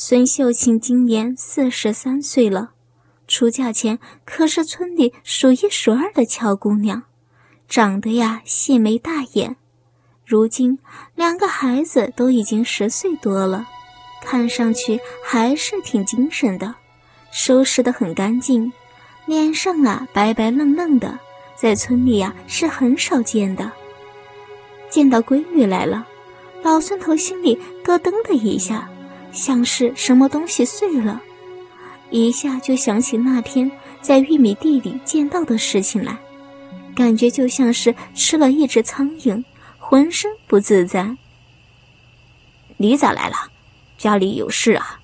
孙秀琴今年四十三岁了，出嫁前可是村里数一数二的俏姑娘，长得呀细眉大眼。如今两个孩子都已经十岁多了，看上去还是挺精神的，收拾得很干净，脸上啊白白嫩嫩的，在村里呀是很少见的。见到闺女来了，老孙头心里咯噔的一下。像是什么东西碎了，一下就想起那天在玉米地里见到的事情来，感觉就像是吃了一只苍蝇，浑身不自在。你咋来了？家里有事啊？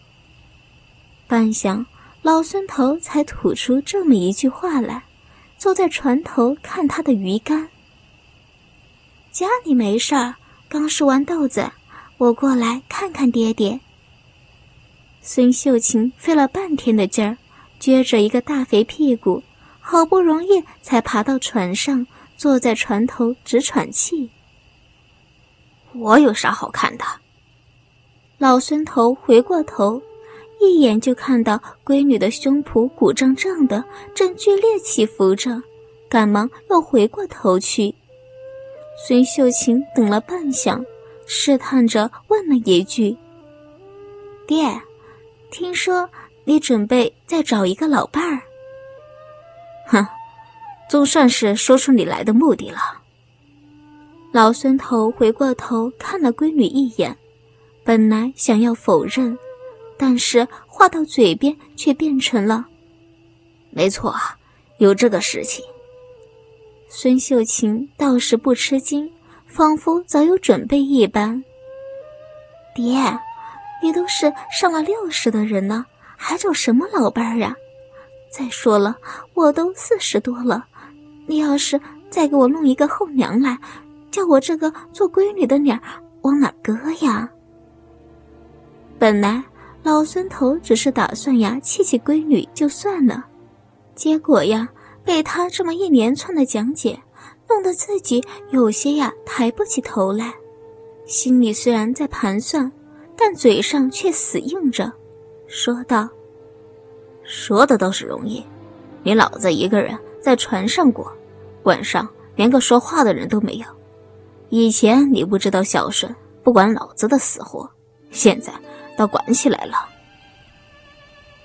半晌，老孙头才吐出这么一句话来，坐在船头看他的鱼竿。家里没事儿，刚收完豆子，我过来看看爹爹。孙秀琴费了半天的劲儿，撅着一个大肥屁股，好不容易才爬到船上，坐在船头直喘气。我有啥好看的？老孙头回过头，一眼就看到闺女的胸脯鼓胀胀的，正剧烈起伏着，赶忙又回过头去。孙秀琴等了半晌，试探着问了一句：“爹。”听说你准备再找一个老伴儿，哼，总算是说出你来的目的了。老孙头回过头看了闺女一眼，本来想要否认，但是话到嘴边却变成了：“没错啊，有这个事情。”孙秀琴倒是不吃惊，仿佛早有准备一般。爹。你都是上了六十的人了，还找什么老伴儿呀？再说了，我都四十多了，你要是再给我弄一个后娘来，叫我这个做闺女的脸往哪搁呀？本来老孙头只是打算呀气气闺女就算了，结果呀被他这么一连串的讲解，弄得自己有些呀抬不起头来，心里虽然在盘算。但嘴上却死硬着，说道：“说的倒是容易，你老子一个人在船上过，晚上连个说话的人都没有。以前你不知道孝顺，不管老子的死活，现在倒管起来了。”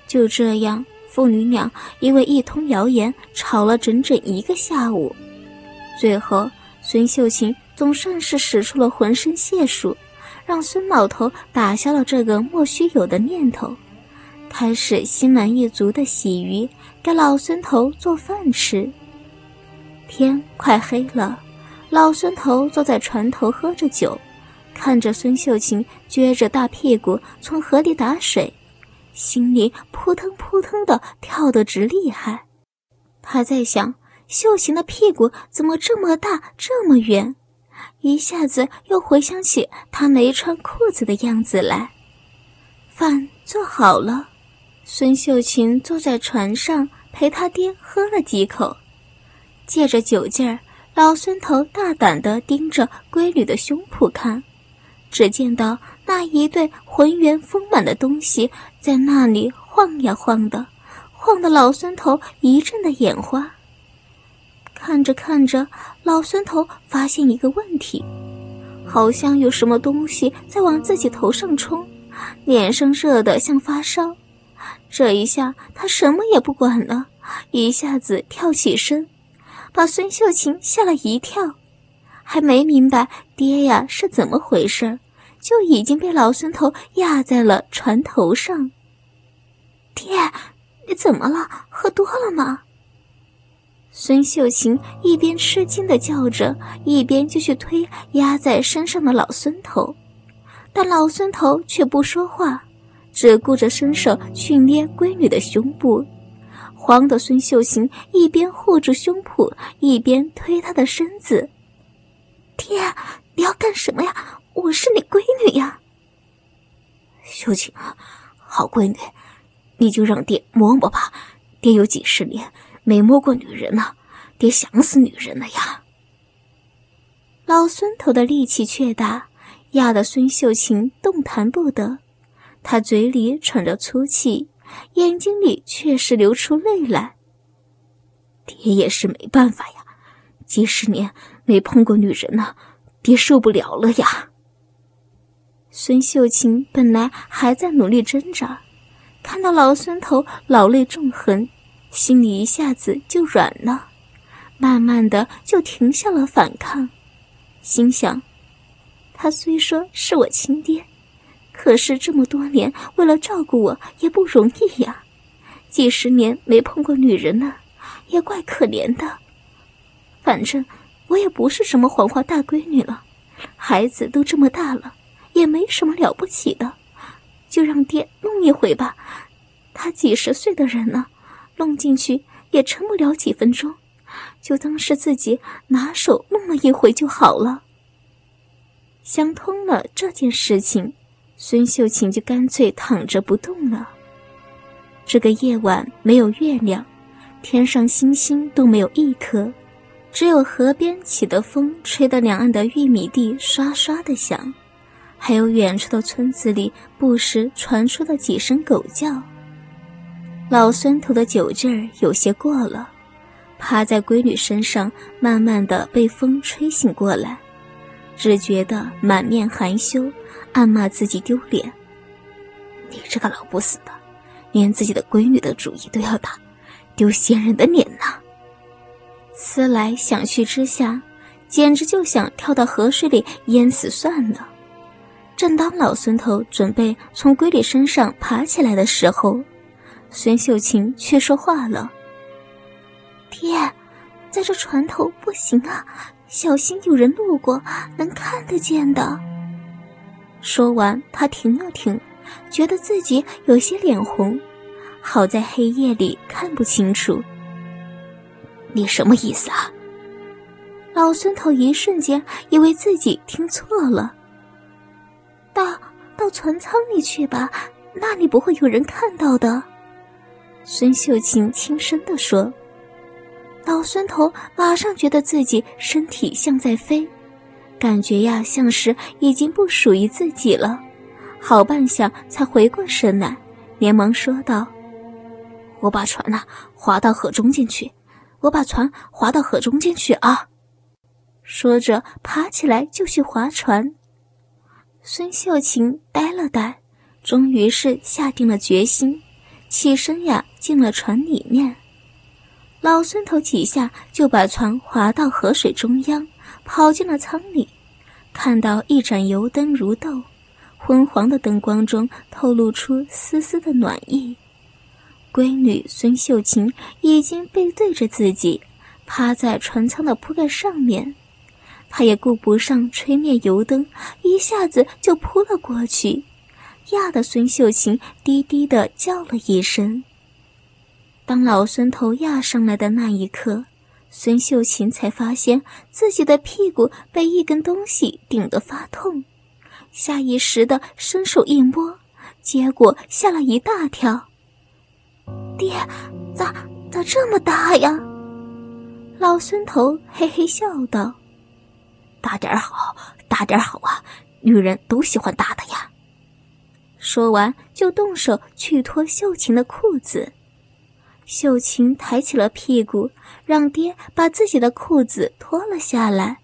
就这样，父女俩因为一通谣言吵了整整一个下午，最后孙秀琴总算是使出了浑身解数。让孙老头打消了这个莫须有的念头，开始心满意足的洗鱼，给老孙头做饭吃。天快黑了，老孙头坐在船头喝着酒，看着孙秀琴撅着大屁股从河里打水，心里扑腾扑腾的跳得直厉害。他在想，秀琴的屁股怎么这么大，这么圆？一下子又回想起他没穿裤子的样子来。饭做好了，孙秀琴坐在船上陪他爹喝了几口，借着酒劲儿，老孙头大胆地盯着闺女的胸脯看，只见到那一对浑圆丰满的东西在那里晃呀晃的，晃得老孙头一阵的眼花。看着看着，老孙头发现一个问题，好像有什么东西在往自己头上冲，脸上热得像发烧。这一下他什么也不管了，一下子跳起身，把孙秀琴吓了一跳，还没明白爹呀是怎么回事，就已经被老孙头压在了船头上。爹，你怎么了？喝多了吗？孙秀琴一边吃惊的叫着，一边就去推压在身上的老孙头，但老孙头却不说话，只顾着伸手去捏闺女的胸部，慌的孙秀琴一边护住胸脯，一边推她的身子。爹，你要干什么呀？我是你闺女呀！秀琴，好闺女，你就让爹摸摸吧，爹有几十年。没摸过女人呢，爹想死女人了呀！老孙头的力气却大，压得孙秀琴动弹不得。他嘴里喘着粗气，眼睛里却是流出泪来。爹也是没办法呀，几十年没碰过女人呢，爹受不了了呀。孙秀琴本来还在努力挣扎，看到老孙头老泪纵横，心里一下子就软了，慢慢的就停下了反抗，心想：他虽说是我亲爹，可是这么多年为了照顾我也不容易呀，几十年没碰过女人了。也怪可怜的，反正我也不是什么黄花大闺女了，孩子都这么大了，也没什么了不起的，就让爹弄一回吧。他几十岁的人了，弄进去也撑不了几分钟，就当是自己拿手弄了一回就好了。想通了这件事情，孙秀琴就干脆躺着不动了。这个夜晚没有月亮。天上星星都没有一颗，只有河边起的风吹得两岸的玉米地刷刷的响，还有远处的村子里不时传出的几声狗叫。老孙头的酒劲儿有些过了，趴在闺女身上，慢慢的被风吹醒过来，只觉得满面含羞，暗骂自己丢脸：“你这个老不死的，连自己的闺女的主意都要打。”丢仙人的脸呐！思来想去之下，简直就想跳到河水里淹死算了。正当老孙头准备从闺女身上爬起来的时候，孙秀琴却说话了：“爹，在这船头不行啊，小心有人路过能看得见的。”说完，他停了停，觉得自己有些脸红。好在黑夜里看不清楚。你什么意思啊？老孙头一瞬间以为自己听错了。到到船舱里去吧，那里不会有人看到的。孙秀琴轻声地说。老孙头马上觉得自己身体像在飞，感觉呀像是已经不属于自己了。好半晌才回过神来，连忙说道。我把船呐划到河中间去，我把船划到河中间去啊！说着，爬起来就去划船。孙秀琴呆了呆，终于是下定了决心，起身呀进了船里面。老孙头几下就把船划到河水中央，跑进了舱里，看到一盏油灯如豆，昏黄的灯光中透露出丝丝的暖意。闺女孙秀琴已经背对着自己，趴在船舱的铺盖上面。她也顾不上吹灭油灯，一下子就扑了过去，压得孙秀琴低低的叫了一声。当老孙头压上来的那一刻，孙秀琴才发现自己的屁股被一根东西顶得发痛，下意识的伸手一摸，结果吓了一大跳。爹，咋咋这么大呀？老孙头嘿嘿笑道：“大点好，大点好啊！女人都喜欢大的呀。”说完就动手去脱秀琴的裤子。秀琴抬起了屁股，让爹把自己的裤子脱了下来，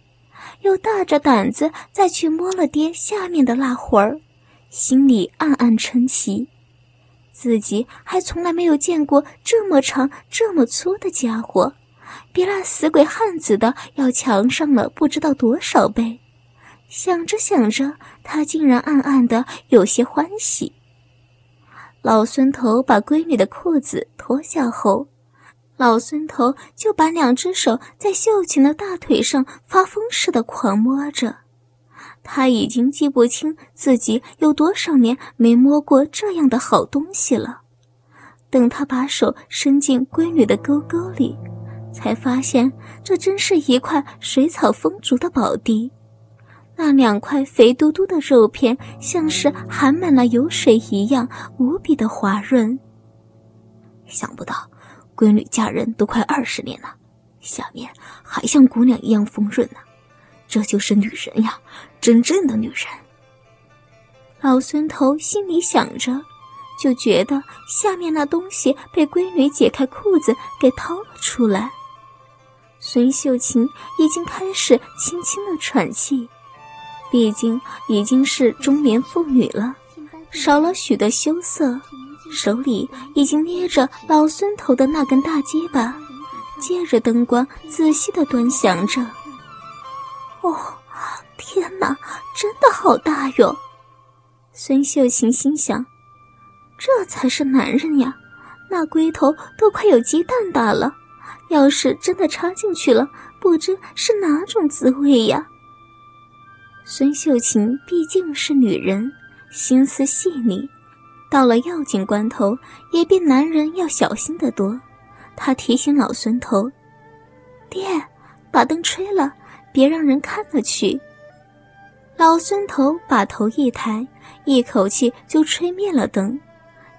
又大着胆子再去摸了爹下面的那会儿，心里暗暗称奇。自己还从来没有见过这么长、这么粗的家伙，比那死鬼汉子的要强上了不知道多少倍。想着想着，他竟然暗暗的有些欢喜。老孙头把闺女的裤子脱下后，老孙头就把两只手在秀琴的大腿上发疯似的狂摸着。他已经记不清自己有多少年没摸过这样的好东西了。等他把手伸进闺女的沟沟里，才发现这真是一块水草丰足的宝地。那两块肥嘟嘟的肉片，像是含满了油水一样，无比的滑润。想不到，闺女嫁人都快二十年了，下面还像姑娘一样丰润呢。这就是女人呀，真正的女人。老孙头心里想着，就觉得下面那东西被闺女解开裤子给掏了出来。孙秀琴已经开始轻轻的喘气，毕竟已经是中年妇女了，少了许多羞涩，手里已经捏着老孙头的那根大结巴，借着灯光仔细的端详着。哦，天哪，真的好大哟！孙秀琴心想，这才是男人呀，那龟头都快有鸡蛋大了。要是真的插进去了，不知是哪种滋味呀。孙秀琴毕竟是女人，心思细腻，到了要紧关头，也比男人要小心得多。她提醒老孙头：“爹，把灯吹了，别让人看了去。”老孙头把头一抬，一口气就吹灭了灯，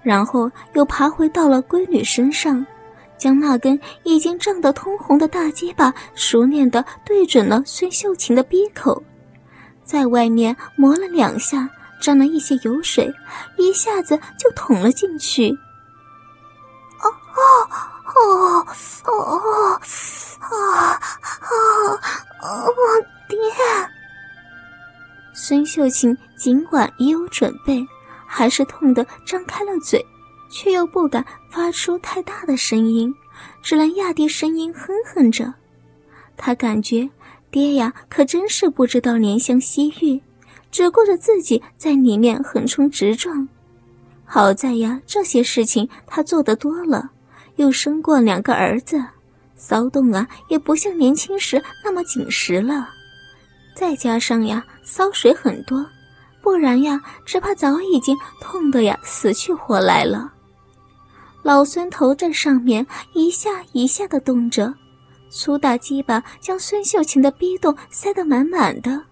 然后又爬回到了闺女身上。将那根已经胀得通红的大结巴熟练地对准了孙秀琴的鼻口，在外面磨了两下，沾了一些油水，一下子就捅了进去。哦哦哦哦哦啊啊啊！爹！孙秀琴尽管已有准备，还是痛得张开了嘴。却又不敢发出太大的声音，只能压低声音哼哼着。他感觉爹呀，可真是不知道怜香惜玉，只顾着自己在里面横冲直撞。好在呀，这些事情他做得多了，又生过两个儿子，骚动啊也不像年轻时那么紧实了。再加上呀，骚水很多，不然呀，只怕早已经痛得呀死去活来了。老孙头在上面一下一下的动着，粗大鸡巴将孙秀琴的逼洞塞得满满的，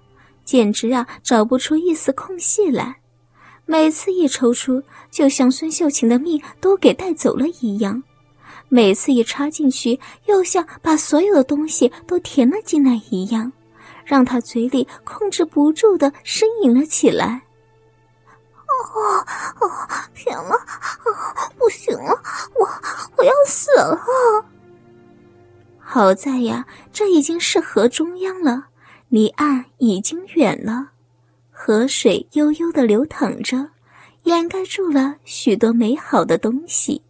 简直啊找不出一丝空隙来。每次一抽出，就像孙秀琴的命都给带走了一样；每次一插进去，又像把所有的东西都填了进来一样，让他嘴里控制不住的呻吟了起来。哦哦，天哪！不行了，我我要死了！好在呀，这已经是河中央了，离岸已经远了，河水悠悠地流淌着，掩盖住了许多美好的东西。